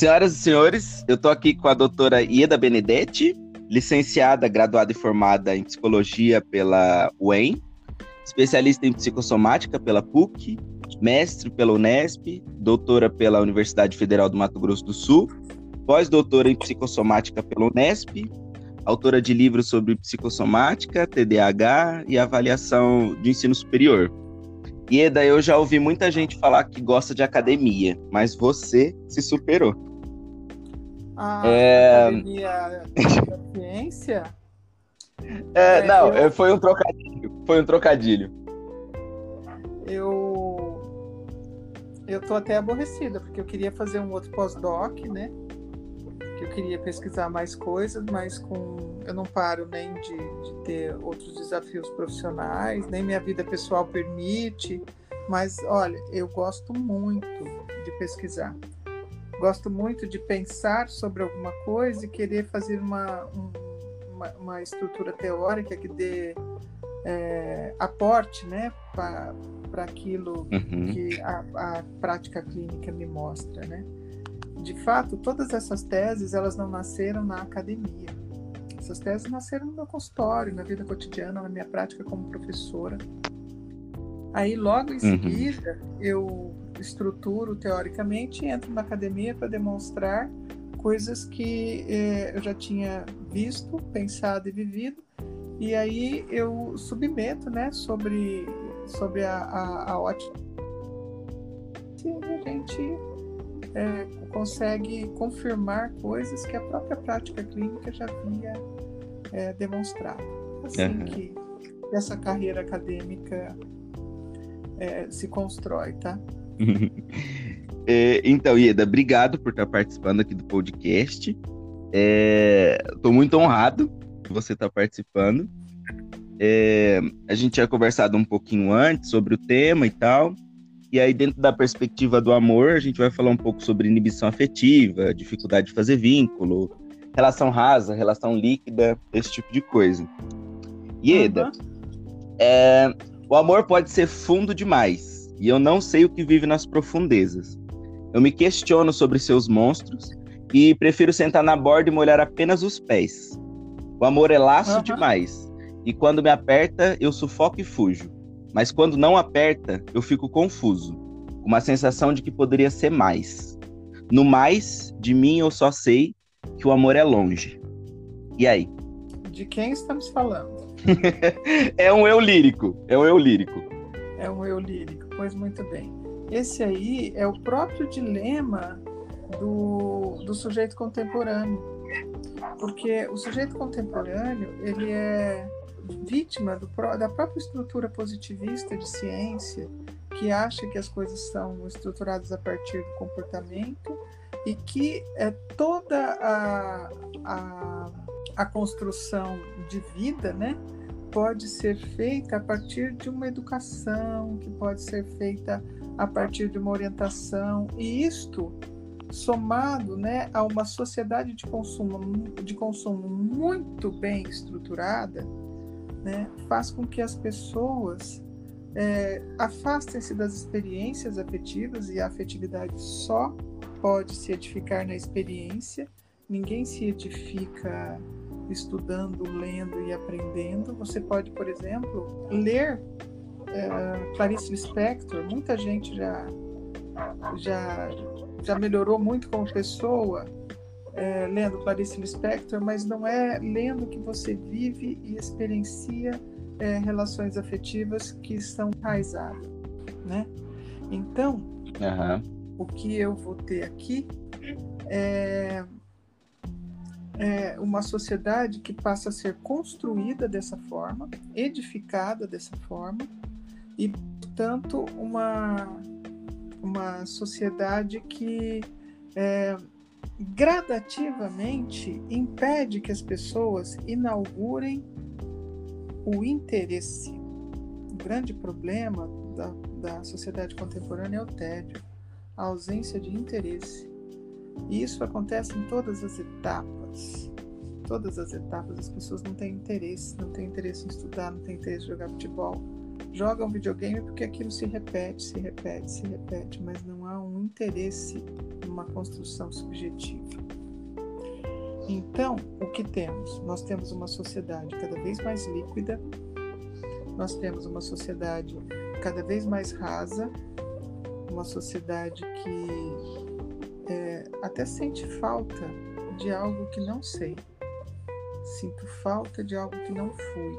Senhoras e senhores, eu estou aqui com a doutora Ieda Benedetti, licenciada, graduada e formada em psicologia pela UEM, especialista em psicossomática pela PUC, mestre pela Unesp, doutora pela Universidade Federal do Mato Grosso do Sul, pós-doutora em psicossomática pela Unesp, autora de livros sobre psicossomática, TDAH e avaliação de ensino superior. Ieda, eu já ouvi muita gente falar que gosta de academia, mas você se superou. A é... academia da ciência? É, é, não, eu... foi um trocadilho. Foi um trocadilho. Eu. Eu tô até aborrecida, porque eu queria fazer um outro pós-doc, né? Que eu queria pesquisar mais coisas, mas com. Eu não paro nem de, de ter outros desafios profissionais, nem minha vida pessoal permite. Mas, olha, eu gosto muito de pesquisar. Gosto muito de pensar sobre alguma coisa e querer fazer uma, um, uma, uma, estrutura teórica que dê é, aporte né, para aquilo uhum. que a, a prática clínica me mostra. Né? De fato, todas essas teses elas não nasceram na academia. Essas teses nasceram no meu consultório, na vida cotidiana, na minha prática como professora. Aí, logo em uhum. seguida, eu estruturo teoricamente entro na academia para demonstrar coisas que eh, eu já tinha visto, pensado e vivido. E aí eu submeto né, sobre, sobre a, a, a ótica. E a gente é, consegue confirmar coisas que a própria prática clínica já havia é, demonstrado. Assim uhum. que essa carreira acadêmica é, se constrói, tá? é, então, Ieda, obrigado por estar participando aqui do podcast. Estou é, muito honrado que você está participando. É, a gente tinha conversado um pouquinho antes sobre o tema e tal. E aí, dentro da perspectiva do amor, a gente vai falar um pouco sobre inibição afetiva, dificuldade de fazer vínculo, relação rasa, relação líquida, esse tipo de coisa. Ieda, uhum. é, o amor pode ser fundo demais, e eu não sei o que vive nas profundezas. Eu me questiono sobre seus monstros e prefiro sentar na borda e molhar apenas os pés. O amor é laço uhum. demais, e quando me aperta, eu sufoco e fujo. Mas quando não aperta, eu fico confuso, com uma sensação de que poderia ser mais. No mais, de mim eu só sei que o amor é longe. E aí? De quem estamos falando? é um eu lírico. É um eu lírico. É um eu lírico, pois muito bem. Esse aí é o próprio dilema do, do sujeito contemporâneo. Porque o sujeito contemporâneo, ele é vítima do, da própria estrutura positivista de ciência, que acha que as coisas são estruturadas a partir do comportamento e que é toda a, a a construção de vida, né, pode ser feita a partir de uma educação, que pode ser feita a partir de uma orientação, e isto somado, né, a uma sociedade de consumo de consumo muito bem estruturada, né, faz com que as pessoas é, afastem-se das experiências afetivas e a afetividade só pode se edificar na experiência. Ninguém se edifica estudando, lendo e aprendendo. Você pode, por exemplo, ler é, Clarice Lispector. Muita gente já, já, já melhorou muito como pessoa é, lendo Clarice Lispector, mas não é lendo que você vive e experiencia é, relações afetivas que são enraizadas, né? Então, uhum. o que eu vou ter aqui é é, uma sociedade que passa a ser construída dessa forma, edificada dessa forma, e, portanto, uma, uma sociedade que é, gradativamente impede que as pessoas inaugurem o interesse. O grande problema da, da sociedade contemporânea é o tédio, a ausência de interesse. E isso acontece em todas as etapas. Todas as etapas, as pessoas não têm interesse, não têm interesse em estudar, não têm interesse em jogar futebol. Jogam videogame porque aquilo se repete, se repete, se repete, mas não há um interesse numa construção subjetiva. Então, o que temos? Nós temos uma sociedade cada vez mais líquida, nós temos uma sociedade cada vez mais rasa, uma sociedade que é, até sente falta de algo que não sei, sinto falta de algo que não fui.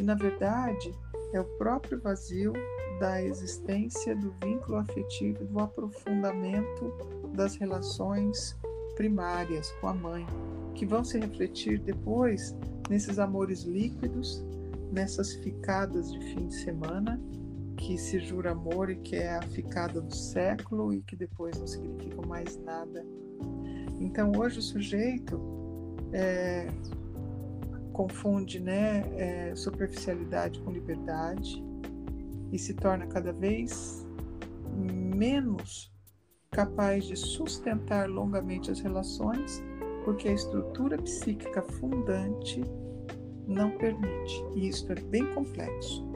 E na verdade, é o próprio vazio da existência do vínculo afetivo, do aprofundamento das relações primárias com a mãe, que vão se refletir depois nesses amores líquidos, nessas ficadas de fim de semana, que se jura amor e que é a ficada do século e que depois não significam mais nada. Então hoje o sujeito é, confunde né, é, superficialidade com liberdade e se torna cada vez menos capaz de sustentar longamente as relações, porque a estrutura psíquica fundante não permite. E isso é bem complexo.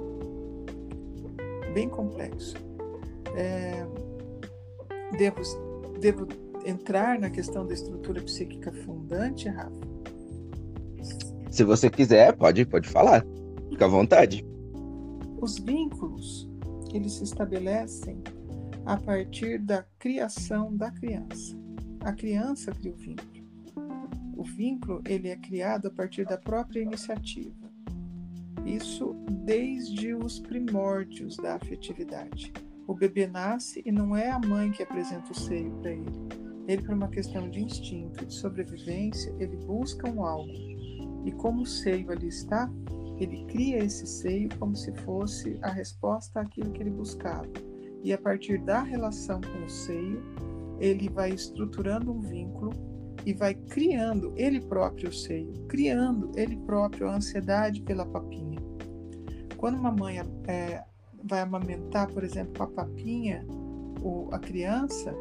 Bem complexo. É, devo, devo entrar na questão da estrutura psíquica fundante, Rafa? Se você quiser, pode, pode falar. Fica à vontade. Os vínculos, eles se estabelecem a partir da criação da criança. A criança cria o vínculo. O vínculo, ele é criado a partir da própria iniciativa. Isso desde os primórdios da afetividade. O bebê nasce e não é a mãe que apresenta o seio para ele. Ele, por uma questão de instinto, de sobrevivência, ele busca um algo e como o seio ali está, ele cria esse seio como se fosse a resposta àquilo que ele buscava. E a partir da relação com o seio, ele vai estruturando um vínculo e vai criando ele próprio o seio, criando ele próprio a ansiedade pela papinha. Quando uma mãe é, vai amamentar, por exemplo, a papinha, ou a criança,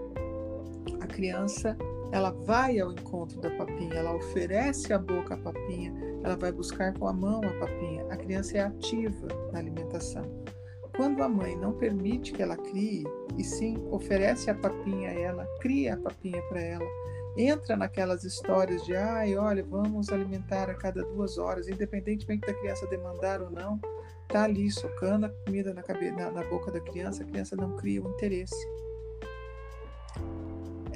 a criança ela vai ao encontro da papinha, ela oferece a boca à papinha, ela vai buscar com a mão a papinha. A criança é ativa na alimentação. Quando a mãe não permite que ela crie, e sim oferece a papinha a ela, cria a papinha para ela, entra naquelas histórias de, ai, olha, vamos alimentar a cada duas horas, independentemente da criança demandar ou não, tá ali socando a comida na, na, na boca da criança, a criança não cria o interesse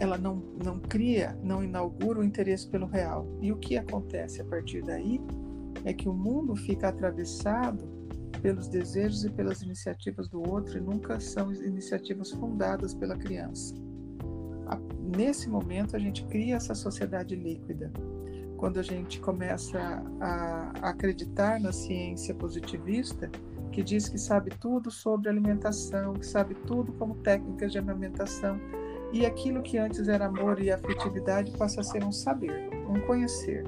ela não, não cria, não inaugura o interesse pelo real. E o que acontece a partir daí é que o mundo fica atravessado pelos desejos e pelas iniciativas do outro e nunca são iniciativas fundadas pela criança. Nesse momento, a gente cria essa sociedade líquida. Quando a gente começa a acreditar na ciência positivista, que diz que sabe tudo sobre alimentação, que sabe tudo como técnicas de alimentação, e aquilo que antes era amor e afetividade passa a ser um saber, um conhecer.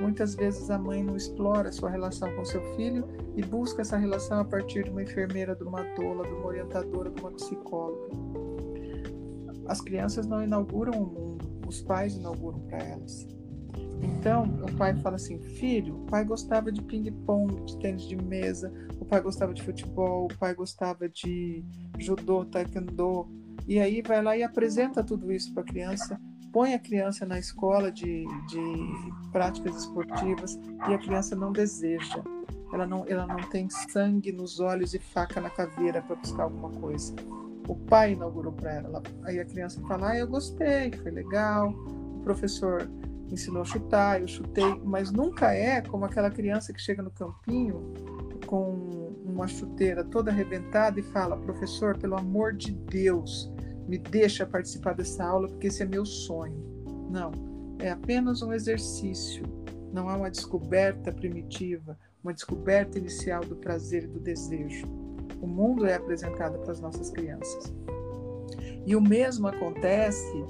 Muitas vezes a mãe não explora sua relação com seu filho e busca essa relação a partir de uma enfermeira, de uma doula, de uma orientadora, de uma psicóloga. As crianças não inauguram o mundo, os pais inauguram para elas. Então, o pai fala assim: filho, o pai gostava de ping-pong, de tênis de mesa, o pai gostava de futebol, o pai gostava de judô, taekwondo, e aí vai lá e apresenta tudo isso para a criança, põe a criança na escola de, de práticas esportivas e a criança não deseja. Ela não, ela não tem sangue nos olhos e faca na caveira para buscar alguma coisa. O pai inaugurou para ela. Aí a criança fala: ah, eu gostei, foi legal. O professor ensinou a chutar, eu chutei, mas nunca é como aquela criança que chega no campinho com uma chuteira toda arrebentada e fala: professor, pelo amor de Deus, me deixa participar dessa aula porque esse é meu sonho. Não, é apenas um exercício, não há uma descoberta primitiva, uma descoberta inicial do prazer e do desejo. O mundo é apresentado para as nossas crianças. E o mesmo acontece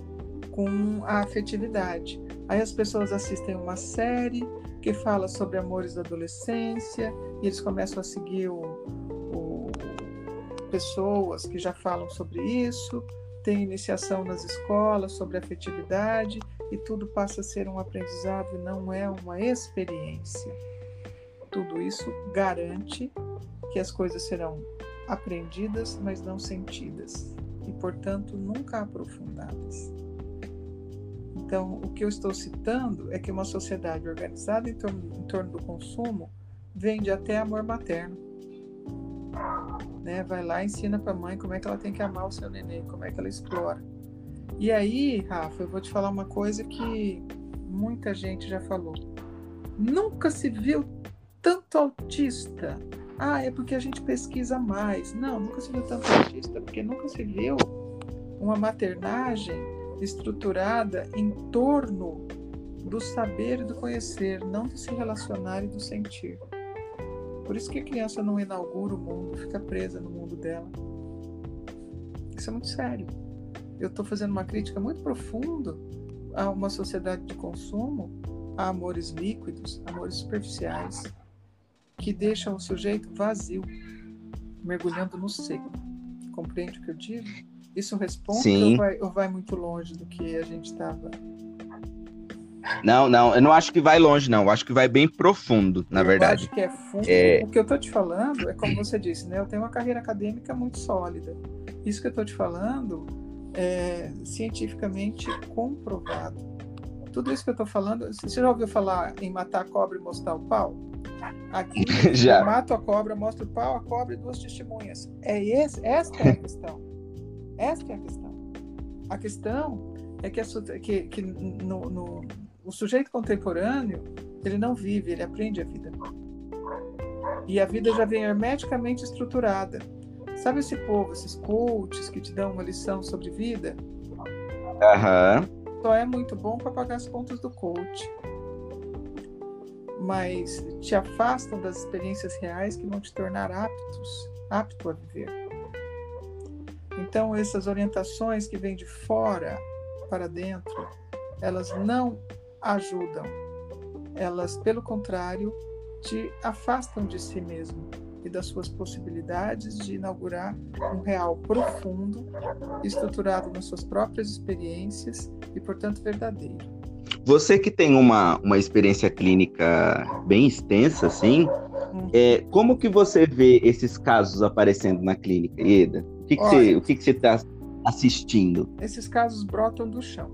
com a afetividade. Aí as pessoas assistem uma série que fala sobre amores da adolescência e eles começam a seguir o, o, pessoas que já falam sobre isso tem iniciação nas escolas sobre afetividade e tudo passa a ser um aprendizado e não é uma experiência. Tudo isso garante que as coisas serão aprendidas, mas não sentidas. e, portanto, nunca aprofundadas. Então, o que eu estou citando é que uma sociedade organizada em torno, em torno do consumo vende até amor materno. Né? Vai lá e ensina para a mãe como é que ela tem que amar o seu neném, como é que ela explora. E aí, Rafa, eu vou te falar uma coisa que muita gente já falou. Nunca se viu tanto autista. Ah, é porque a gente pesquisa mais. Não, nunca se viu tanto autista, porque nunca se viu uma maternagem estruturada em torno do saber e do conhecer, não do se relacionar e do sentir. Por isso que a criança não inaugura o mundo, fica presa no mundo dela. Isso é muito sério. Eu estou fazendo uma crítica muito profunda a uma sociedade de consumo, a amores líquidos, amores superficiais, que deixam o sujeito vazio, mergulhando no seco. Compreende o que eu digo? Isso responde ou vai, ou vai muito longe do que a gente estava? Não, não, eu não acho que vai longe, não. Eu acho que vai bem profundo, na eu verdade. acho que é fundo. É... O que eu estou te falando é como você disse, né? Eu tenho uma carreira acadêmica muito sólida. Isso que eu estou te falando é cientificamente comprovado. Tudo isso que eu estou falando, você já ouviu falar em matar a cobra e mostrar o pau? Aqui, já. eu mato a cobra, mostro o pau, a cobra e duas testemunhas. É esse, esta é a questão. Esta é a questão. A questão é que, a, que, que no, no, o sujeito contemporâneo ele não vive, ele aprende a vida. E a vida já vem hermeticamente estruturada. Sabe esse povo, esses coaches que te dão uma lição sobre vida? Uhum. Só é muito bom para pagar as contas do coach. Mas te afastam das experiências reais que vão te tornar aptos, apto a viver. Então, essas orientações que vêm de fora para dentro, elas não ajudam. Elas, pelo contrário, te afastam de si mesmo e das suas possibilidades de inaugurar um real profundo, estruturado nas suas próprias experiências e, portanto, verdadeiro. Você que tem uma, uma experiência clínica bem extensa, assim, hum. é, como que você vê esses casos aparecendo na clínica, Eda? Que, que Olha, você, o que, que você está assistindo? Esses casos brotam do chão.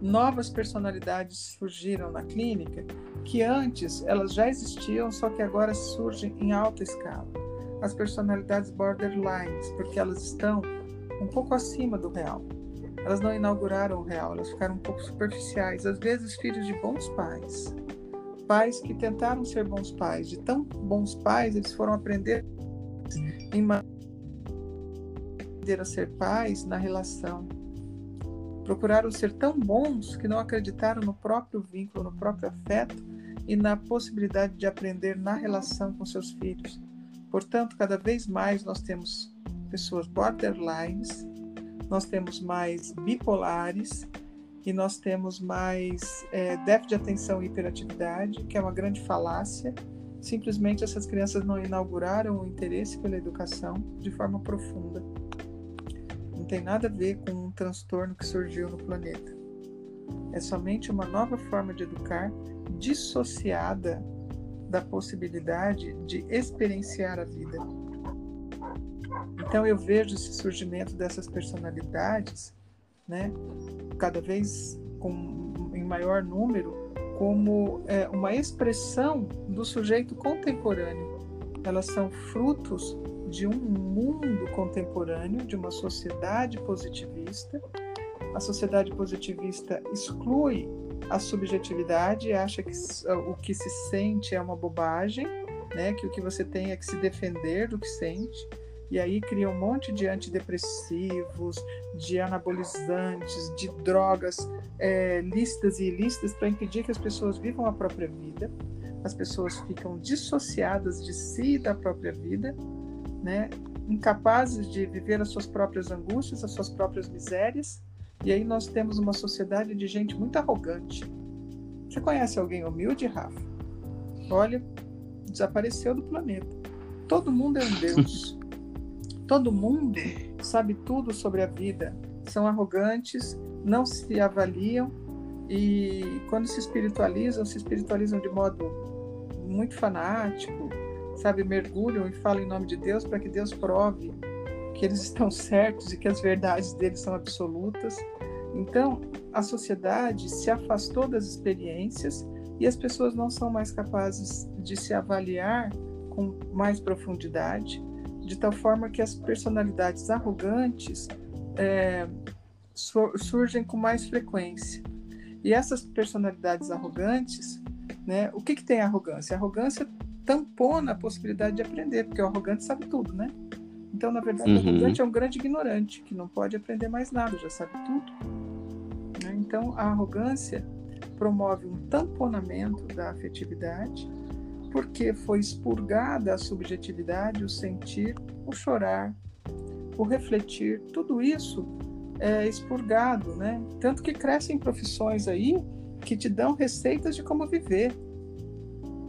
Novas personalidades surgiram na clínica que antes elas já existiam, só que agora surgem em alta escala. As personalidades borderlines, porque elas estão um pouco acima do real. Elas não inauguraram o real, elas ficaram um pouco superficiais, às vezes filhos de bons pais. Pais que tentaram ser bons pais, de tão bons pais, eles foram aprender em aprender a ser pais na relação. Procuraram ser tão bons que não acreditaram no próprio vínculo, no próprio afeto e na possibilidade de aprender na relação com seus filhos. Portanto, cada vez mais nós temos pessoas borderlines, nós temos mais bipolares e nós temos mais é, déficit de atenção e hiperatividade, que é uma grande falácia. Simplesmente essas crianças não inauguraram o interesse pela educação de forma profunda tem nada a ver com um transtorno que surgiu no planeta. É somente uma nova forma de educar dissociada da possibilidade de experienciar a vida. Então eu vejo esse surgimento dessas personalidades, né, cada vez com, em maior número, como é, uma expressão do sujeito contemporâneo. Elas são frutos de um mundo contemporâneo, de uma sociedade positivista. A sociedade positivista exclui a subjetividade, acha que o que se sente é uma bobagem, né? que o que você tem é que se defender do que sente. E aí cria um monte de antidepressivos, de anabolizantes, de drogas é, lícitas e ilícitas para impedir que as pessoas vivam a própria vida. As pessoas ficam dissociadas de si e da própria vida né, incapazes de viver as suas próprias angústias, as suas próprias misérias. E aí nós temos uma sociedade de gente muito arrogante. Você conhece alguém humilde, Rafa? Olha, desapareceu do planeta. Todo mundo é um Deus. Todo mundo sabe tudo sobre a vida. São arrogantes, não se avaliam e quando se espiritualizam, se espiritualizam de modo muito fanático, sabe, mergulham e falam em nome de Deus para que Deus prove que eles estão certos e que as verdades deles são absolutas. Então, a sociedade se afastou das experiências e as pessoas não são mais capazes de se avaliar com mais profundidade, de tal forma que as personalidades arrogantes é, surgem com mais frequência. E essas personalidades arrogantes, né, o que, que tem arrogância? Arrogância tampona a possibilidade de aprender, porque o arrogante sabe tudo, né? Então, na verdade, uhum. o arrogante é um grande ignorante, que não pode aprender mais nada, já sabe tudo. Né? Então, a arrogância promove um tamponamento da afetividade, porque foi expurgada a subjetividade, o sentir, o chorar, o refletir, tudo isso é expurgado, né? Tanto que crescem profissões aí que te dão receitas de como viver.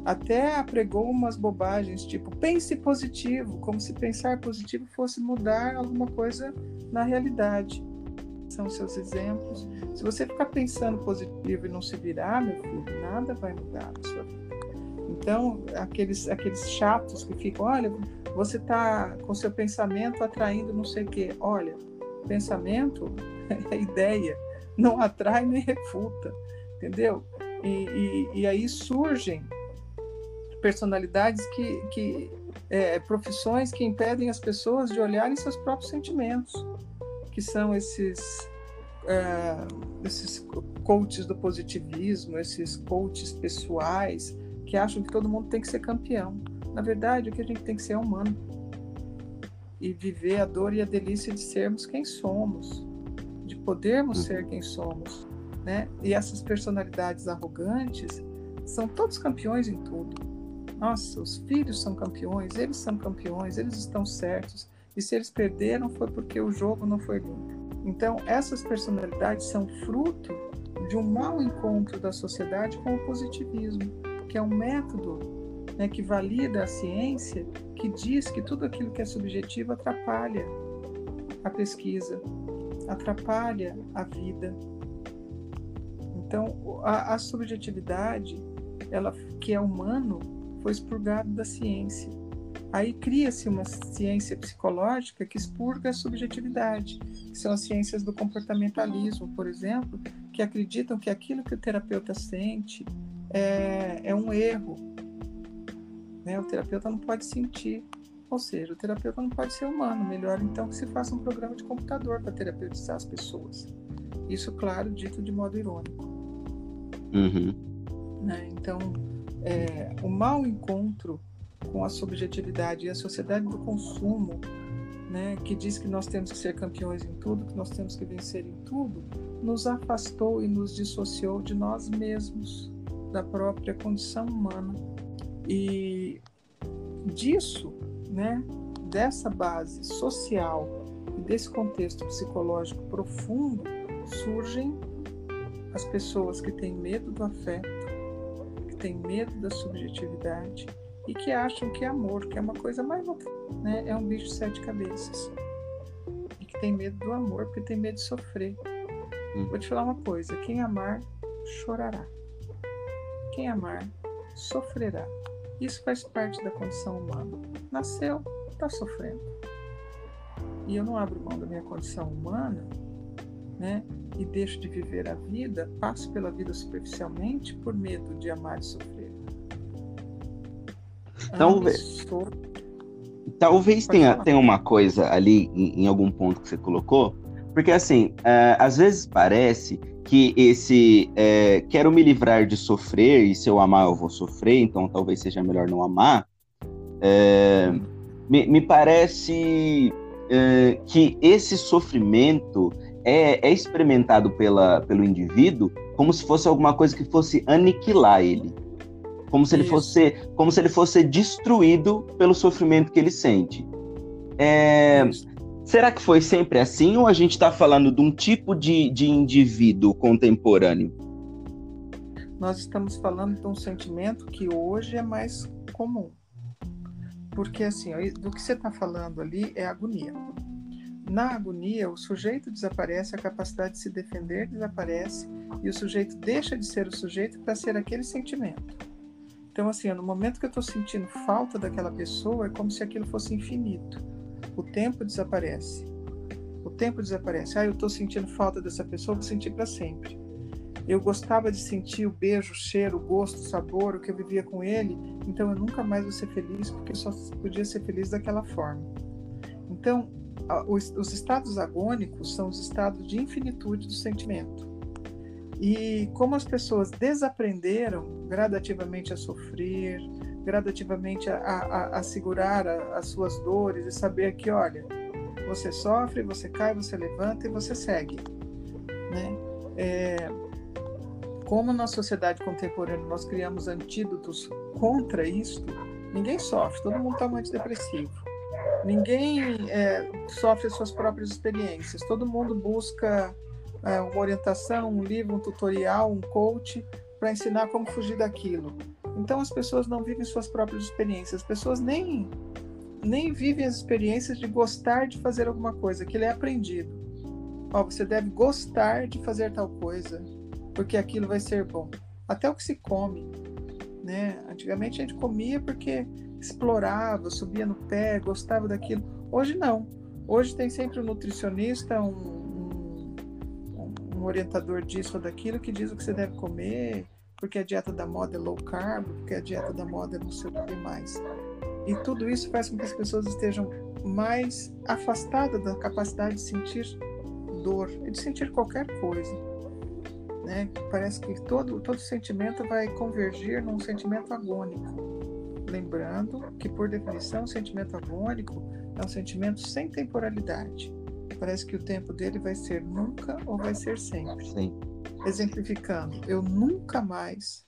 Até apregou umas bobagens, tipo, pense positivo, como se pensar positivo fosse mudar alguma coisa na realidade. São seus exemplos. Se você ficar pensando positivo e não se virar, meu filho, nada vai mudar na sua vida. Então, aqueles, aqueles chatos que ficam, olha, você está com seu pensamento atraindo não sei o quê. Olha, pensamento é ideia, não atrai nem refuta, entendeu? E, e, e aí surgem personalidades que, que é, profissões que impedem as pessoas de olharem seus próprios sentimentos, que são esses é, esses coaches do positivismo, esses coaches pessoais que acham que todo mundo tem que ser campeão. Na verdade, o que a gente tem que ser é humano e viver a dor e a delícia de sermos quem somos, de podermos ser quem somos, né? E essas personalidades arrogantes são todos campeões em tudo nossa, os filhos são campeões, eles são campeões, eles estão certos. E se eles perderam foi porque o jogo não foi limpo. Então, essas personalidades são fruto de um mau encontro da sociedade com o positivismo, que é um método né, que valida a ciência, que diz que tudo aquilo que é subjetivo atrapalha a pesquisa, atrapalha a vida. Então, a, a subjetividade, ela que é humano, foi expurgado da ciência. Aí cria-se uma ciência psicológica que expurga a subjetividade, que são as ciências do comportamentalismo, por exemplo, que acreditam que aquilo que o terapeuta sente é, é um erro. Né? O terapeuta não pode sentir. Ou seja, o terapeuta não pode ser humano. Melhor então que se faça um programa de computador para terapeutizar as pessoas. Isso, claro, dito de modo irônico. Uhum. Né? Então, é, o mau encontro com a subjetividade e a sociedade do consumo, né, que diz que nós temos que ser campeões em tudo, que nós temos que vencer em tudo, nos afastou e nos dissociou de nós mesmos, da própria condição humana. E disso, né, dessa base social e desse contexto psicológico profundo, surgem as pessoas que têm medo do afeto, têm medo da subjetividade e que acham que é amor, que é uma coisa mais né? é um bicho de sete cabeças. E que tem medo do amor, porque tem medo de sofrer. Hum. Vou te falar uma coisa: quem amar, chorará. Quem amar, sofrerá. Isso faz parte da condição humana. Nasceu, está sofrendo. E eu não abro mão da minha condição humana, né? E deixo de viver a vida, passo pela vida superficialmente por medo de amar e sofrer. Talvez, talvez tenha, tenha uma coisa ali em, em, algum ponto que você colocou, porque assim, é, às vezes parece que esse é, quero me livrar de sofrer e se eu amar eu vou sofrer, então talvez seja melhor não amar. É, me, me, parece que esse sofrimento é, é experimentado pela, pelo indivíduo como se fosse alguma coisa que fosse aniquilar ele. Como se ele fosse, como se ele fosse destruído pelo sofrimento que ele sente. É, será que foi sempre assim ou a gente está falando de um tipo de, de indivíduo contemporâneo? Nós estamos falando de um sentimento que hoje é mais comum. Porque, assim, do que você está falando ali é agonia. Na agonia, o sujeito desaparece, a capacidade de se defender desaparece e o sujeito deixa de ser o sujeito para ser aquele sentimento. Então, assim, no momento que eu estou sentindo falta daquela pessoa, é como se aquilo fosse infinito. o tempo desaparece. O tempo desaparece. Ah, eu estou sentindo falta dessa pessoa, vou sentir para sempre. Eu gostava de sentir o beijo, o cheiro, o gosto, o sabor, o que eu vivia com ele, então eu nunca mais vou ser feliz porque só podia ser feliz daquela forma. Então, os, os estados agônicos são os estados de infinitude do sentimento. E como as pessoas desaprenderam gradativamente a sofrer, gradativamente a, a, a segurar a, as suas dores e saber que, olha, você sofre, você cai, você levanta e você segue. Né? É, como na sociedade contemporânea nós criamos antídotos contra isso, ninguém sofre, todo mundo está antidepressivo. Ninguém é, sofre suas próprias experiências, todo mundo busca é, uma orientação, um livro, um tutorial, um coach para ensinar como fugir daquilo. Então as pessoas não vivem suas próprias experiências, as pessoas nem nem vivem as experiências de gostar de fazer alguma coisa, que ele é aprendido. Ó, você deve gostar de fazer tal coisa, porque aquilo vai ser bom. Até o que se come, né? Antigamente a gente comia porque explorava, subia no pé, gostava daquilo. Hoje não. Hoje tem sempre um nutricionista, um, um orientador disso ou daquilo que diz o que você deve comer, porque a dieta da moda é low carb, porque a dieta da moda é não sei o que mais. E tudo isso faz com que as pessoas estejam mais afastadas da capacidade de sentir dor e de sentir qualquer coisa. Né? Parece que todo, todo sentimento vai convergir num sentimento agônico. Lembrando que, por definição, o sentimento agônico é um sentimento sem temporalidade. Parece que o tempo dele vai ser nunca ou vai ser sempre. Sim. Exemplificando, eu nunca mais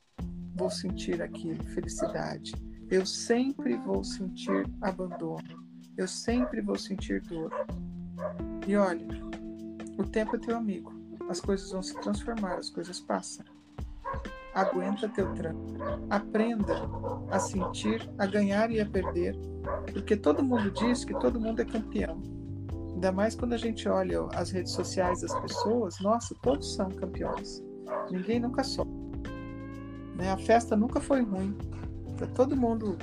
vou sentir aquilo, felicidade. Eu sempre vou sentir abandono. Eu sempre vou sentir dor. E olha, o tempo é teu amigo. As coisas vão se transformar, as coisas passam. Aguenta teu tranco. Aprenda a sentir, a ganhar e a perder, porque todo mundo diz que todo mundo é campeão. Ainda mais quando a gente olha as redes sociais das pessoas, nossa, todos são campeões. Ninguém nunca sofre. Né? A festa nunca foi ruim. Tá todo mundo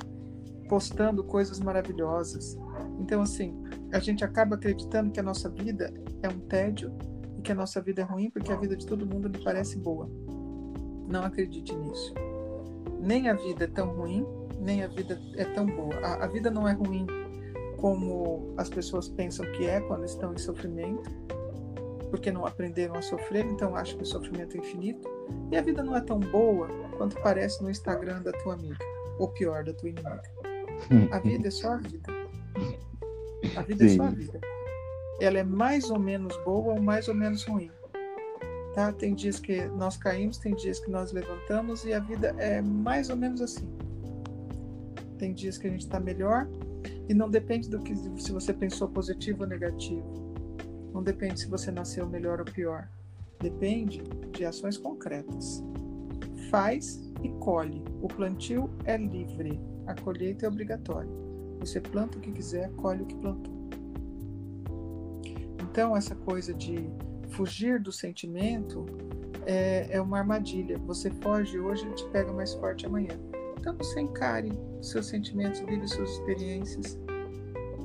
postando coisas maravilhosas. Então, assim, a gente acaba acreditando que a nossa vida é um tédio e que a nossa vida é ruim porque a vida de todo mundo lhe parece boa. Não acredite nisso. Nem a vida é tão ruim, nem a vida é tão boa. A, a vida não é ruim como as pessoas pensam que é quando estão em sofrimento, porque não aprenderam a sofrer, então acham que o sofrimento é infinito. E a vida não é tão boa quanto parece no Instagram da tua amiga, ou pior, da tua inimiga. A vida é só a vida. A vida Sim. é só a vida. Ela é mais ou menos boa ou mais ou menos ruim. Tá? Tem dias que nós caímos, tem dias que nós levantamos e a vida é mais ou menos assim. Tem dias que a gente está melhor, e não depende do que se você pensou positivo ou negativo. Não depende se você nasceu melhor ou pior. Depende de ações concretas. Faz e colhe. O plantio é livre. A colheita é obrigatória. Você planta o que quiser, colhe o que plantou. Então, essa coisa de fugir do sentimento é, é uma armadilha. Você foge hoje, ele te pega mais forte amanhã. Então você encare seus sentimentos, vive suas experiências,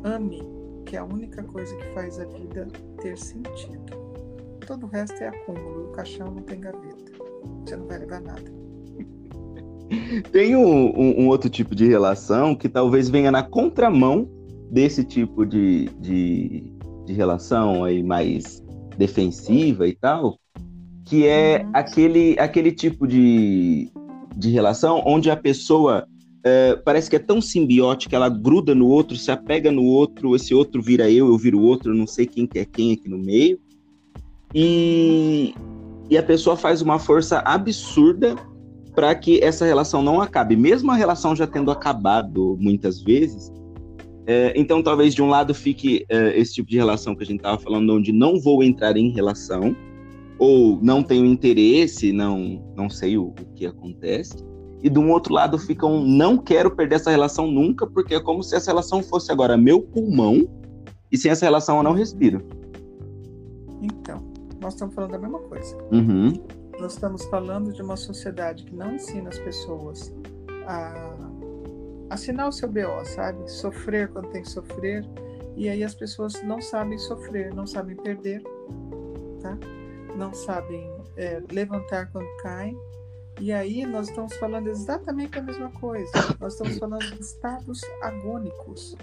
ame, que é a única coisa que faz a vida ter sentido. Todo o resto é acúmulo, o caixão não tem gaveta. Você não vai levar nada. Tem um, um, um outro tipo de relação que talvez venha na contramão desse tipo de, de, de relação aí mais defensiva e tal, que é uhum. aquele, aquele tipo de, de relação onde a pessoa é, parece que é tão simbiótica, ela gruda no outro, se apega no outro, esse outro vira eu, eu viro outro, eu não sei quem que é quem aqui no meio. E, e a pessoa faz uma força absurda para que essa relação não acabe, mesmo a relação já tendo acabado muitas vezes. É, então, talvez de um lado fique é, esse tipo de relação que a gente estava falando, onde não vou entrar em relação, ou não tenho interesse, não, não sei o, o que acontece. E de um outro lado fica um não quero perder essa relação nunca, porque é como se essa relação fosse agora meu pulmão, e sem essa relação eu não respiro. Então, nós estamos falando da mesma coisa. Uhum. Nós estamos falando de uma sociedade que não ensina as pessoas a assinar o seu BO, sabe? Sofrer quando tem que sofrer E aí as pessoas não sabem sofrer, não sabem perder, tá? não sabem é, levantar quando caem. E aí nós estamos falando exatamente a mesma coisa. Nós estamos falando de estados agônicos,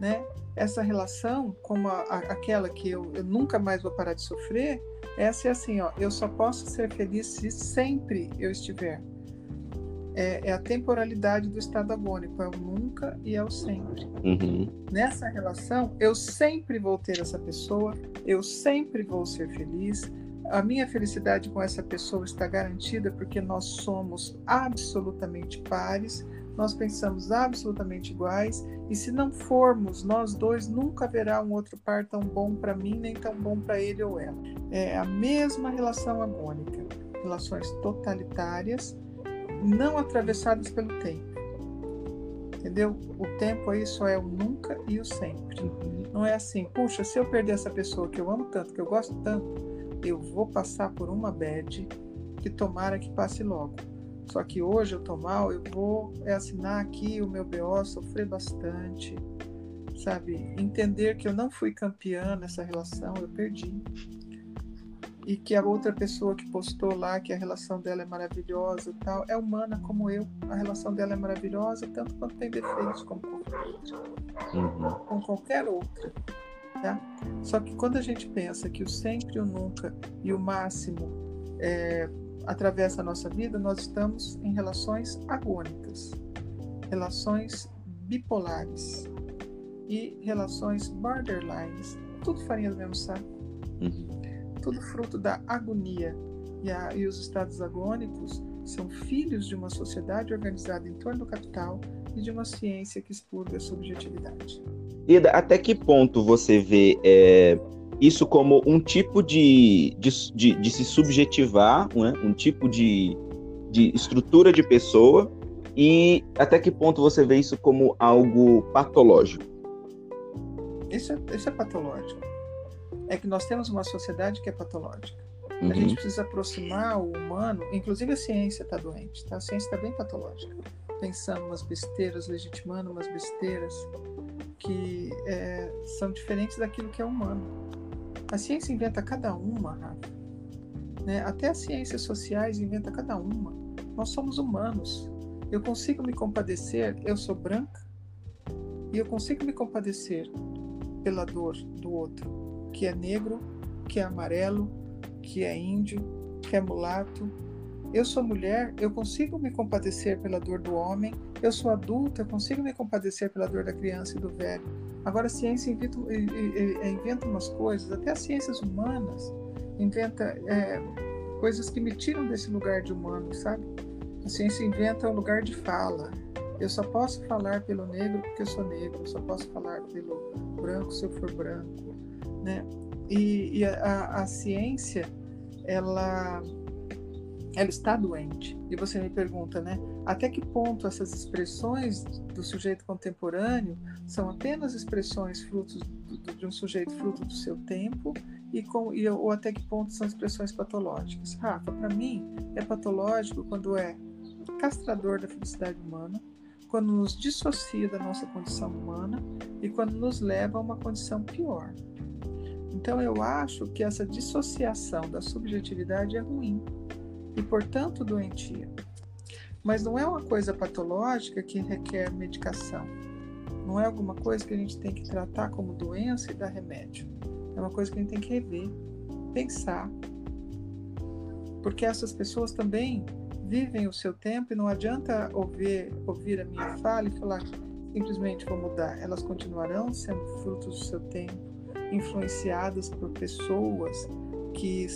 né? Essa relação, como a, a, aquela que eu, eu nunca mais vou parar de sofrer, essa é assim, ó. Eu só posso ser feliz se sempre eu estiver é, é, a temporalidade do estado agônico, é o nunca e é o sempre. Uhum. Nessa relação, eu sempre vou ter essa pessoa, eu sempre vou ser feliz. A minha felicidade com essa pessoa está garantida porque nós somos absolutamente pares, nós pensamos absolutamente iguais, e se não formos nós dois, nunca haverá um outro par tão bom para mim, nem tão bom para ele ou ela. É a mesma relação agônica, relações totalitárias não atravessadas pelo tempo. Entendeu? O tempo aí só é o nunca e o sempre. Uhum. Não é assim, puxa, se eu perder essa pessoa que eu amo tanto, que eu gosto tanto, eu vou passar por uma bad que tomara que passe logo. Só que hoje eu tô mal, eu vou é assinar aqui o meu BO, sofrer bastante, sabe? Entender que eu não fui campeã nessa relação, eu perdi e que a outra pessoa que postou lá que a relação dela é maravilhosa e tal, é humana como eu. A relação dela é maravilhosa, tanto quanto tem defeitos como qualquer outra. Uhum. Com qualquer outra. Tá? Só que quando a gente pensa que o sempre, o nunca e o máximo é, atravessa a nossa vida, nós estamos em relações agônicas, relações bipolares e relações borderlines, tudo farinha do mesmo saco. Uhum tudo fruto da agonia. E, a, e os estados agônicos são filhos de uma sociedade organizada em torno do capital e de uma ciência que expurga a subjetividade. Ida, até que ponto você vê é, isso como um tipo de, de, de, de se subjetivar, né? um tipo de, de estrutura de pessoa, e até que ponto você vê isso como algo patológico? Isso é, isso é patológico é que nós temos uma sociedade que é patológica. Uhum. A gente precisa aproximar o humano, inclusive a ciência está doente, tá? a ciência está bem patológica, pensando umas besteiras, legitimando umas besteiras que é, são diferentes daquilo que é humano. A ciência inventa cada uma, Rafa. Né? Até as ciências sociais inventa cada uma. Nós somos humanos. Eu consigo me compadecer, eu sou branca, e eu consigo me compadecer pela dor do outro que é negro, que é amarelo, que é índio, que é mulato. Eu sou mulher, eu consigo me compadecer pela dor do homem. Eu sou adulta, eu consigo me compadecer pela dor da criança e do velho. Agora a ciência inventa, umas coisas, até as ciências humanas inventa é, coisas que me tiram desse lugar de humano, sabe? A ciência inventa um lugar de fala. Eu só posso falar pelo negro porque eu sou negro. Eu só posso falar pelo branco se eu for branco né? E, e a, a, ciência, ela, ela está doente. E você me pergunta, né? Até que ponto essas expressões do sujeito contemporâneo são apenas expressões frutos do, de um sujeito fruto do seu tempo e, com, e ou até que ponto são expressões patológicas? Rafa, para mim é patológico quando é castrador da felicidade humana, quando nos dissocia da nossa condição humana e quando nos leva a uma condição pior. Então eu acho que essa dissociação da subjetividade é ruim e, portanto, doentia. Mas não é uma coisa patológica que requer medicação. Não é alguma coisa que a gente tem que tratar como doença e dar remédio. É uma coisa que a gente tem que rever, pensar. Porque essas pessoas também vivem o seu tempo e não adianta ouvir, ouvir a minha fala e falar simplesmente vou mudar. Elas continuarão sendo frutos do seu tempo influenciadas por pessoas que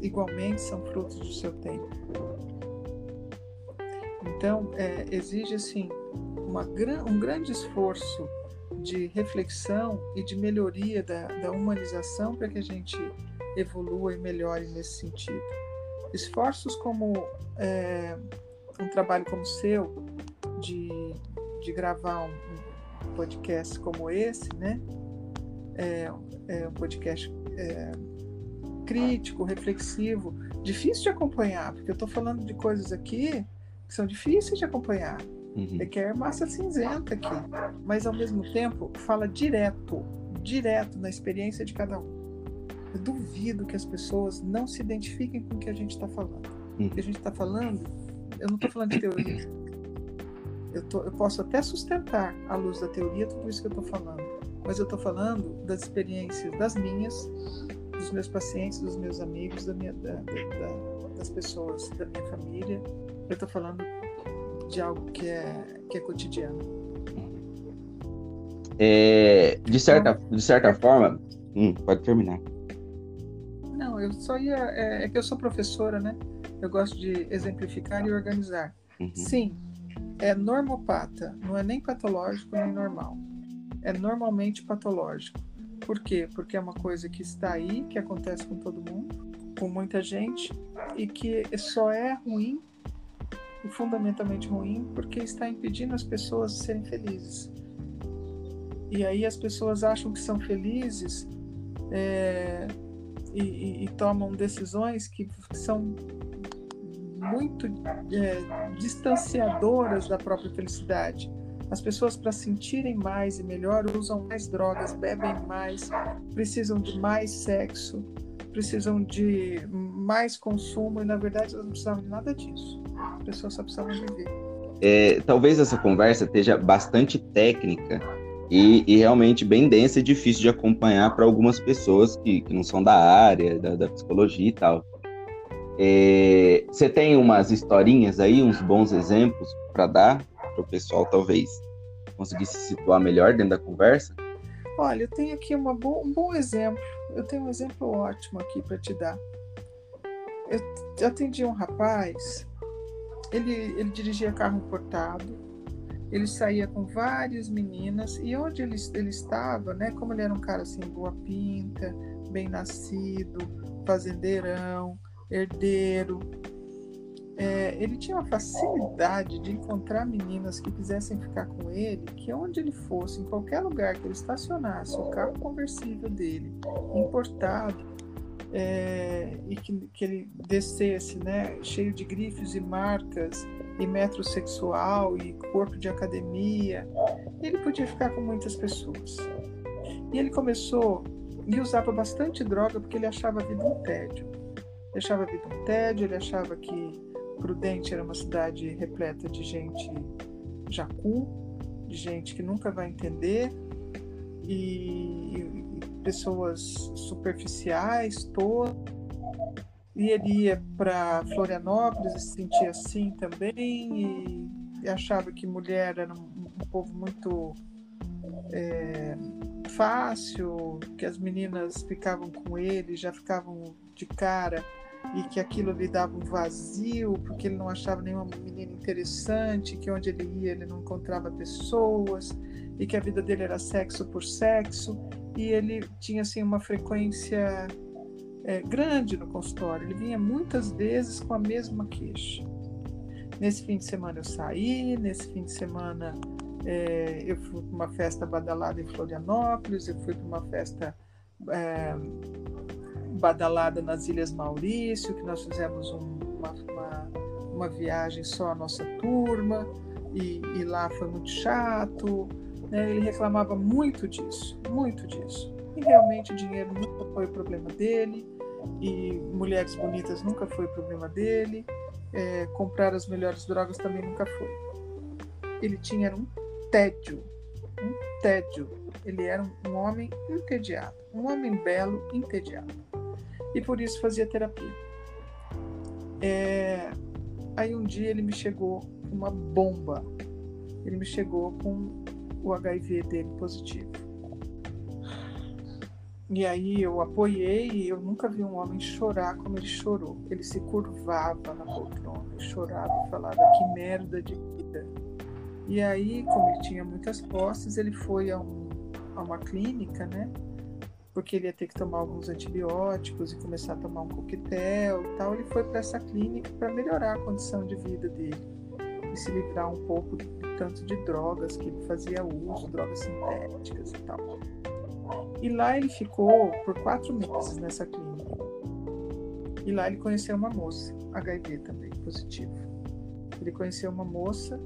igualmente são frutos do seu tempo. Então, é, exige assim uma, um grande esforço de reflexão e de melhoria da, da humanização para que a gente evolua e melhore nesse sentido. Esforços como é, um trabalho como o seu, de, de gravar um, um podcast como esse, né? É, é um podcast é, crítico, reflexivo, difícil de acompanhar, porque eu estou falando de coisas aqui que são difíceis de acompanhar. Uhum. Requer massa cinzenta aqui, mas ao mesmo tempo fala direto, direto na experiência de cada um. Eu duvido que as pessoas não se identifiquem com o que a gente está falando. Hum. O que a gente está falando, eu não estou falando de teoria. Eu, tô, eu posso até sustentar, à luz da teoria, tudo isso que eu estou falando. Mas eu estou falando das experiências das minhas, dos meus pacientes, dos meus amigos, da minha, da, da, das pessoas da minha família. Eu estou falando de algo que é, que é cotidiano. É, de, certa, de certa forma, hum, pode terminar. Não, eu só ia. É, é, que eu sou professora, né? Eu gosto de exemplificar e organizar. Uhum. Sim, é normopata, não é nem patológico nem normal. É normalmente patológico. Por quê? Porque é uma coisa que está aí, que acontece com todo mundo, com muita gente, e que só é ruim, e fundamentalmente ruim, porque está impedindo as pessoas de serem felizes. E aí as pessoas acham que são felizes é, e, e, e, tomam decisões que são muito é, distanciadoras da própria felicidade. As pessoas, para sentirem mais e melhor, usam mais drogas, bebem mais, precisam de mais sexo, precisam de mais consumo, e na verdade elas não precisavam de nada disso. As pessoas só precisavam viver. É, talvez essa conversa esteja bastante técnica e, e, realmente bem densa e difícil de acompanhar para algumas pessoas que, que, não são da área, da, da psicologia e tal. É, você tem umas historinhas aí, uns bons exemplos para dar para o pessoal, talvez conseguir se situar melhor dentro da conversa? Olha, eu tenho aqui bo um bom exemplo. Eu tenho um exemplo ótimo aqui para te dar. Eu atendi um rapaz, ele, ele dirigia carro importado, ele saía com várias meninas e onde ele, ele estava, né? Como ele era um cara assim, boa pinta, bem nascido, fazendeirão, herdeiro, é, ele tinha uma facilidade de encontrar meninas que quisessem ficar com ele, que onde ele fosse, em qualquer lugar que ele estacionasse o carro conversível dele, importado, é, e que, que ele descesse, né, cheio de grifes e marcas, e metrosexual e corpo de academia, ele podia ficar com muitas pessoas. E ele começou e usava bastante droga porque ele achava a vida um tédio. Ele achava a vida um tédio, ele achava que Prudente era uma cidade repleta de gente jacu, de gente que nunca vai entender e, e pessoas superficiais, todas e ele ia para Florianópolis e se sentia assim também, e, achava que mulher era um, um povo muito é, fácil, que as meninas ficavam com ele, já ficavam de cara, e que aquilo lhe dava um vazio, porque ele não achava nenhuma menina interessante, que onde ele ia ele não encontrava pessoas, e que a vida dele era sexo por sexo, e ele tinha assim uma frequência é, grande no consultório. Ele vinha muitas vezes com a mesma queixa. Nesse fim de semana eu saí, nesse fim de semana é, eu fui para uma festa badalada em Florianópolis, eu fui para uma festa é, badalada nas Ilhas Maurício, que nós fizemos um, uma, uma, uma, viagem só a nossa turma, e, e lá foi muito chato. Né? Ele reclamava muito disso, muito disso. E realmente o dinheiro nunca foi o problema dele, e mulheres bonitas nunca foi o problema dele, é, comprar as melhores drogas também nunca foi. Ele tinha um tédio, um tédio. Ele era um homem entediado, um homem belo, entediado. E por isso fazia terapia. É, aí um dia ele me chegou com uma bomba. Ele me chegou com o HIV dele positivo. E aí eu apoiei e eu nunca vi um homem chorar como ele chorou. Ele se curvava na poltrona, chorava e falava que merda de vida. E aí, como ele tinha muitas posses, ele foi a, um, a uma clínica, né? Porque ele ia ter que tomar alguns antibióticos e começar a tomar um coquetel e tal. Ele foi para essa clínica para melhorar a condição de vida dele e se livrar um pouco do tanto de drogas que ele fazia uso, drogas sintéticas e tal. E lá ele ficou por quatro meses nessa clínica. E lá ele conheceu uma moça, HIV também, positivo. Ele conheceu uma moça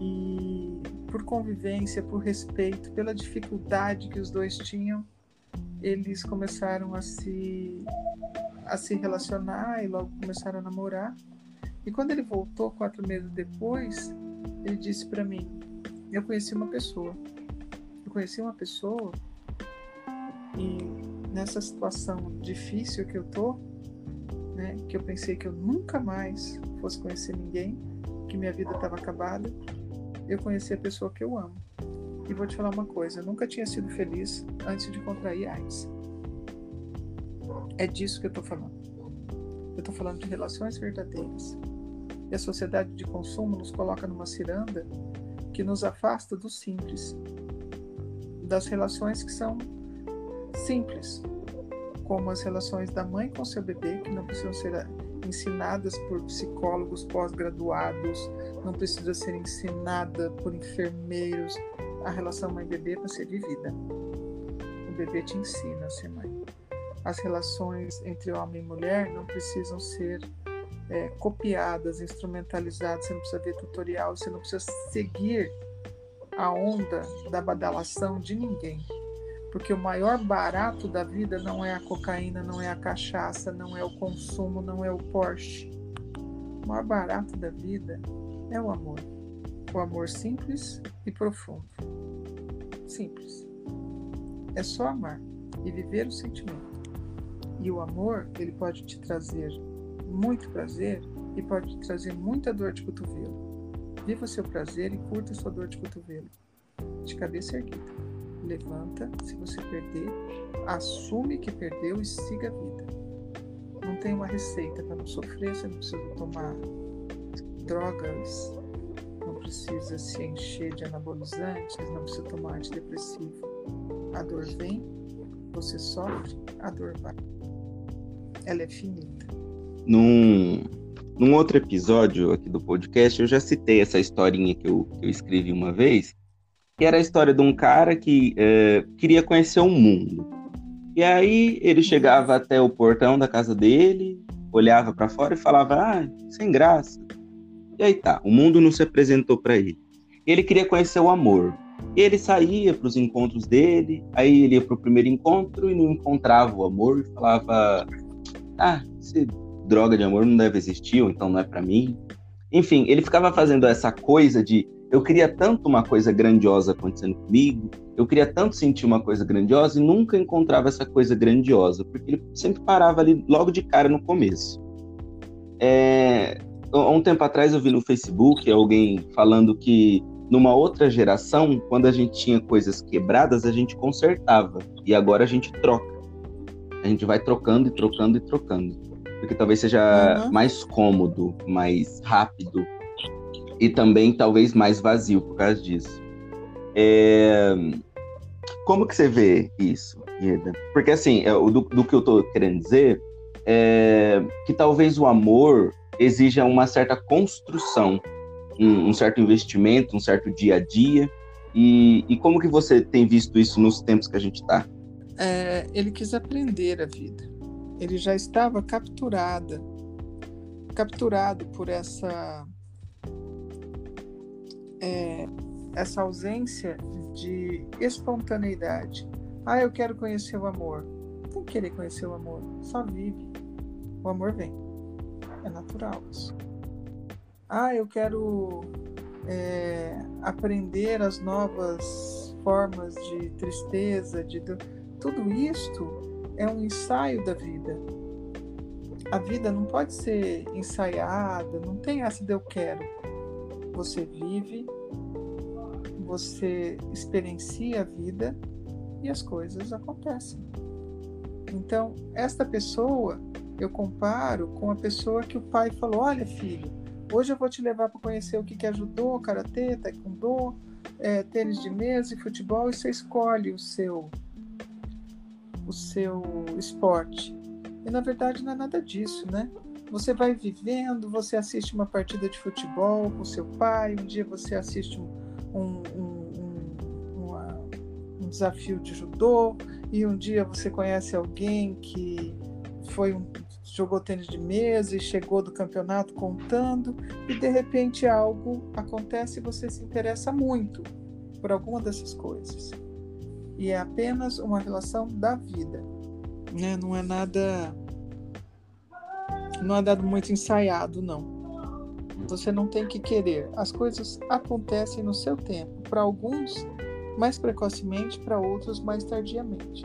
e por convivência, por respeito, pela dificuldade que os dois tinham, eles começaram a se a se relacionar e logo começaram a namorar. E quando ele voltou quatro meses depois, ele disse para mim: Eu conheci uma pessoa. Eu conheci uma pessoa e nessa situação difícil que eu tô, né, que eu pensei que eu nunca mais fosse conhecer ninguém, que minha vida estava acabada, eu conheci a pessoa que eu amo. E vou te falar uma coisa: eu nunca tinha sido feliz antes de contrair AIDS. É disso que eu estou falando. Eu estou falando de relações verdadeiras. E a sociedade de consumo nos coloca numa ciranda que nos afasta do simples, das relações que são simples, como as relações da mãe com seu bebê, que não precisam ser ensinadas por psicólogos pós-graduados, não precisa ser ensinada por enfermeiros. A relação mãe-bebê para ser vivida. O bebê te ensina a ser mãe. As relações entre homem e mulher não precisam ser é, copiadas, instrumentalizadas. Você não precisa ver tutorial, você não precisa seguir a onda da badalação de ninguém. Porque o maior barato da vida não é a cocaína, não é a cachaça, não é o consumo, não é o Porsche. O maior barato da vida é o amor. O amor simples e profundo. Simples. É só amar e viver o sentimento. E o amor, ele pode te trazer muito prazer e pode te trazer muita dor de cotovelo. Viva o seu prazer e curta a sua dor de cotovelo. De cabeça erguida levanta. Se você perder, assume que perdeu e siga a vida. Não tem uma receita para não sofrer, você não precisa tomar drogas, não precisa se encher de anabolizantes, não precisa tomar antidepressivo. A dor vem, você sofre, a dor vai. Ela é finita. Num, num outro episódio aqui do podcast, eu já citei essa historinha que eu, que eu escrevi uma vez, que era a história de um cara que é, queria conhecer o mundo. E aí ele chegava até o portão da casa dele, olhava para fora e falava: Ah, sem graça. E aí tá, o mundo não se apresentou para ele. Ele queria conhecer o amor. E ele saía para os encontros dele, aí ele ia para o primeiro encontro e não encontrava o amor e falava: Ah, esse droga de amor não deve existir, ou então não é para mim. Enfim, ele ficava fazendo essa coisa de eu queria tanto uma coisa grandiosa acontecendo comigo, eu queria tanto sentir uma coisa grandiosa e nunca encontrava essa coisa grandiosa, porque ele sempre parava ali logo de cara no começo. É, há um tempo atrás eu vi no Facebook alguém falando que numa outra geração, quando a gente tinha coisas quebradas, a gente consertava e agora a gente troca. A gente vai trocando e trocando e trocando. Porque talvez seja uhum. mais cômodo, mais rápido, e também talvez mais vazio por causa disso. É... Como que você vê isso, Ieda? Porque assim, é, do, do que eu estou querendo dizer é que talvez o amor exija uma certa construção, um, um certo investimento, um certo dia a dia. E, e, como que você tem visto isso nos tempos que a gente está? É, ele quis aprender a vida. Ele já estava capturada, capturado por essa essa ausência de espontaneidade. Ah, eu quero conhecer o amor. Tem que querer conhecer o amor, só vive. O amor vem. É natural isso. Ah, eu quero é, aprender as novas formas de tristeza, de tudo isto é um ensaio da vida. A vida não pode ser ensaiada, não tem essa de eu quero você vive, você experiencia a vida e as coisas acontecem. Então, esta pessoa eu comparo com a pessoa que o pai falou: Olha, filho, hoje eu vou te levar para conhecer o que, que judô, karatê, taekwondo, é, tênis de mesa e futebol, e você escolhe o seu, o seu esporte. E na verdade não é nada disso, né? Você vai vivendo, você assiste uma partida de futebol com seu pai, um dia você assiste um, um, um, uma, um desafio de judô, e um dia você conhece alguém que foi um, jogou tênis de mesa e chegou do campeonato contando, e de repente algo acontece e você se interessa muito por alguma dessas coisas. E é apenas uma relação da vida. Né? Não é nada. Não é nada muito ensaiado, não. Você não tem que querer. As coisas acontecem no seu tempo. Para alguns, mais precocemente, para outros, mais tardiamente.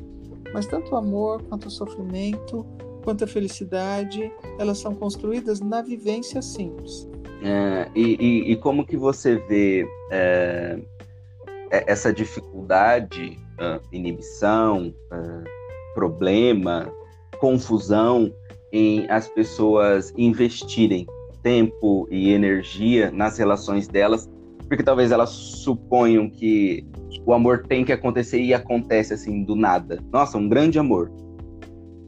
Mas tanto o amor, quanto o sofrimento, quanto a felicidade, elas são construídas na vivência simples. É, e, e, e, como que você vê é, é essa dificuldade, inibição, problema, confusão em as pessoas investirem tempo e energia nas relações delas, porque talvez elas suponham que o amor tem que acontecer e acontece assim do nada. Nossa, um grande amor.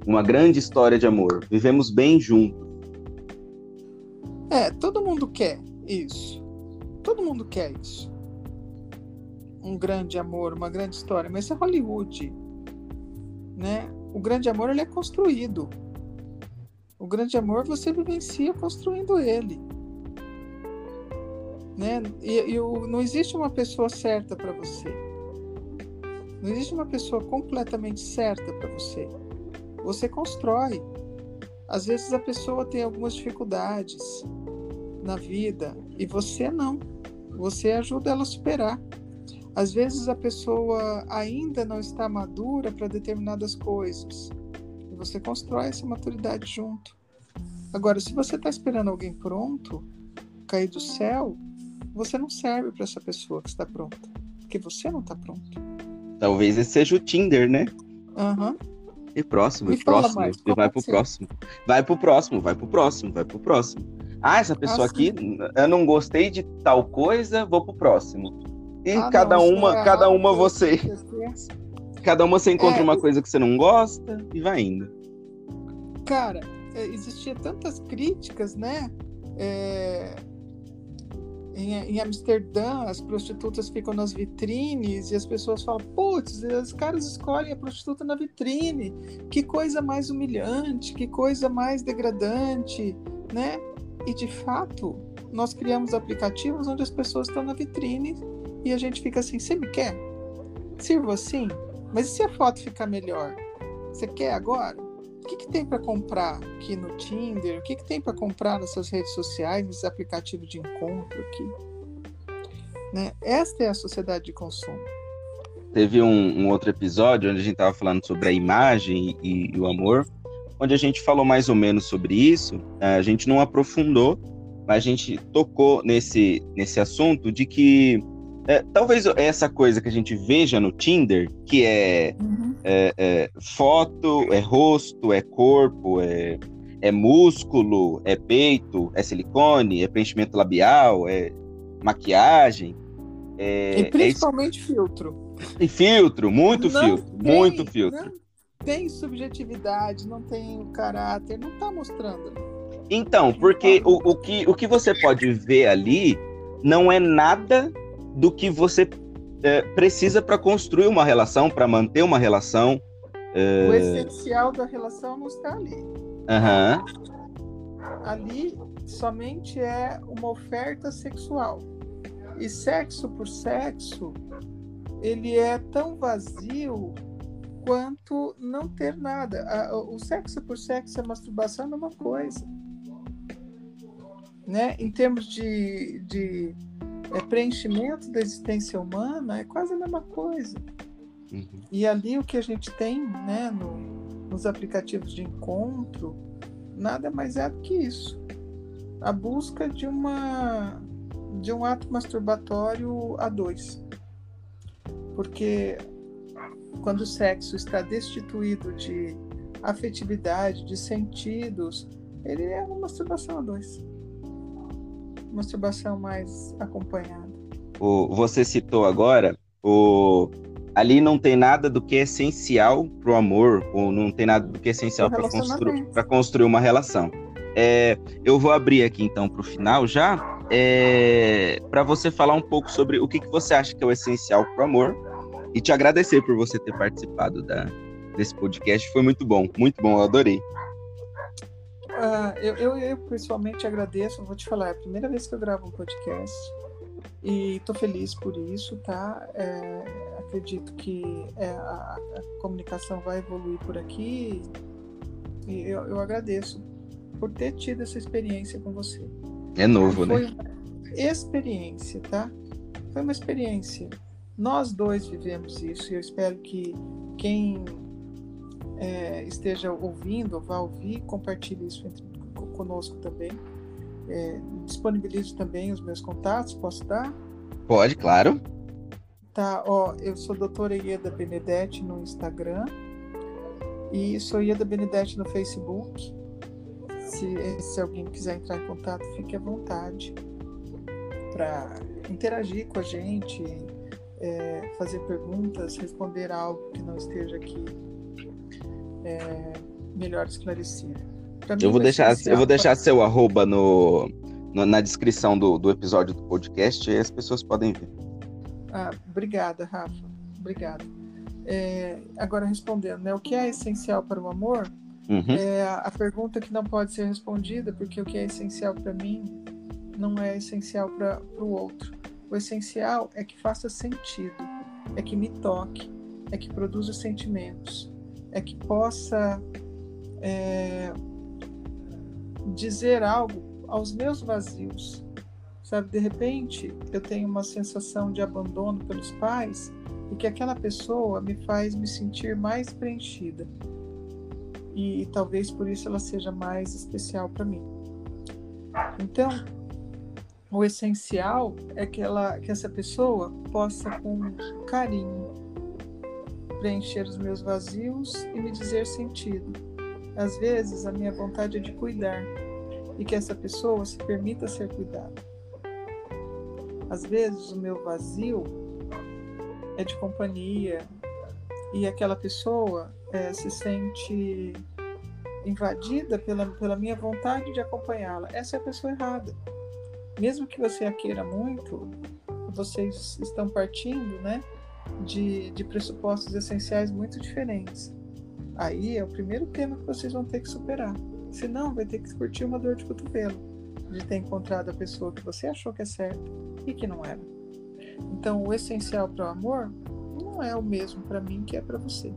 Uma grande história de amor. Vivemos bem juntos. É, todo mundo quer isso. Todo mundo quer isso. Um grande amor, uma grande história, mas isso é Hollywood, né? O grande amor ele é construído. O grande amor você vivencia construindo ele. Né? E, e o, não existe uma pessoa certa para você. Não existe uma pessoa completamente certa para você. Você constrói. Às vezes a pessoa tem algumas dificuldades na vida e você não. Você ajuda ela a superar. Às vezes a pessoa ainda não está madura para determinadas coisas você constrói essa maturidade junto. Agora, se você está esperando alguém pronto cair do céu, você não serve para essa pessoa que está pronta, porque você não está pronto. Talvez esse seja o Tinder, né? Aham. Uhum. E próximo, e próximo, mais, e vai pro ser? próximo. Vai pro próximo, vai pro próximo, vai pro próximo. Ah, essa pessoa ah, aqui, eu não gostei de tal coisa, vou pro próximo. E ah, cada não, uma, é cada uma você. Cada uma você encontra é, uma coisa que você não gosta e vai indo. Cara, é, existia tantas críticas, né? É, em, em, Amsterdã, as prostitutas ficam nas vitrines e as pessoas falam: putz, os caras escolhem a prostituta na vitrine. Que coisa mais humilhante, que coisa mais degradante, né? E de fato, nós criamos aplicativos onde as pessoas estão na vitrine e a gente fica assim: você me quer? Sirvo assim? Mas e se a foto ficar melhor? Você quer agora? O que, que tem para comprar aqui no Tinder? O que, que tem para comprar nessas redes sociais, nesses aplicativos de encontro aqui? Né? Esta é a sociedade de consumo. Teve um, um outro episódio onde a gente estava falando sobre a imagem e, e, o amor, onde a gente falou mais ou menos sobre isso. A gente não aprofundou, mas a gente tocou nesse, nesse assunto de que é, talvez essa coisa que a gente veja no Tinder, que é, uhum. é, é, foto, é rosto, é corpo, é, é músculo, é peito, é silicone, é preenchimento labial, é maquiagem. É, e é principalmente filtro. E filtro, muito não filtro, tem, muito filtro. Não tem subjetividade, não tem caráter, não tá mostrando. Então, porque o, o, que, o que você pode ver ali não é nada do que você é, precisa para construir uma relação, para manter uma relação. É... O essencial da relação não está ali. Uhum. Ali somente é uma oferta sexual. E sexo por sexo, ele é tão vazio quanto não ter nada. O sexo por sexo, a masturbação é uma coisa. Né? Em termos de, de é, preenchimento da existência humana é quase a mesma coisa. Uhum. E ali o que a gente tem né, no, nos aplicativos de encontro, nada mais é do que isso. A busca de uma de um ato masturbatório a dois. Porque quando o sexo está destituído de afetividade, de sentidos, ele é uma masturbação a dois masturbação mais acompanhada. O, você citou agora, o, ali não tem nada do que é essencial para o amor, ou não tem nada do que é essencial para constru construir uma relação. É, eu vou abrir aqui então para o final já, é, para você falar um pouco sobre o que, que você acha que é o essencial para o amor e te agradecer por você ter participado da, desse podcast. Foi muito bom, muito bom, eu adorei. Uh, eu, eu, eu, pessoalmente agradeço, vou te falar, é a primeira vez que eu gravo um podcast. E estou feliz por isso, tá? É, acredito que é, a, a, comunicação vai evoluir por aqui e eu, eu, agradeço por ter tido essa experiência com você. É novo, Foi né? Foi uma experiência, tá? Foi uma experiência. Nós dois vivemos isso e eu espero que quem é, esteja ouvindo ou vá ouvir, compartilhe isso entre, conosco também. É, disponibilizo também os meus contatos, posso dar? Pode, claro. Tá, ó, eu sou doutora Ieda Benedetti no Instagram e sou Ieda Benedetti no Facebook. Se, se alguém quiser entrar em contato, fique à vontade para interagir com a gente, é, fazer perguntas, responder algo que não esteja aqui é, melhor esclarecido. Eu vou, deixar, eu vou deixar seu arroba no, no, na descrição do, do episódio do podcast e as pessoas podem ver. Ah, obrigada, Rafa. Obrigada. É, agora respondendo, né? O que é essencial para o amor? Uhum. É a pergunta que não pode ser respondida, porque o que é essencial para mim não é essencial para o outro. O essencial é que faça sentido, é que me toque, é que produza sentimentos, é que possa é, dizer algo aos meus vazios. Sabe, de repente eu tenho uma sensação de abandono pelos pais e que aquela pessoa me faz me sentir mais preenchida. E, e talvez por isso ela seja mais especial para mim. Então, o essencial é que, ela, que essa pessoa possa, com carinho, preencher os meus vazios e me dizer sentido. Às vezes, a minha vontade é de cuidar e que essa pessoa se permita ser cuidada. Às vezes, o meu vazio é de companhia e aquela pessoa é, se sente invadida pela, pela minha vontade de acompanhá-la. Essa é a pessoa errada. Mesmo que você a queira muito, vocês estão partindo, né? De, de pressupostos essenciais muito diferentes. Aí é o primeiro tema que vocês vão ter que superar. Senão, vai ter que curtir uma dor de cotovelo de ter encontrado a pessoa que você achou que é certa e que não era. Então, o essencial para o amor não é o mesmo para mim que é para você.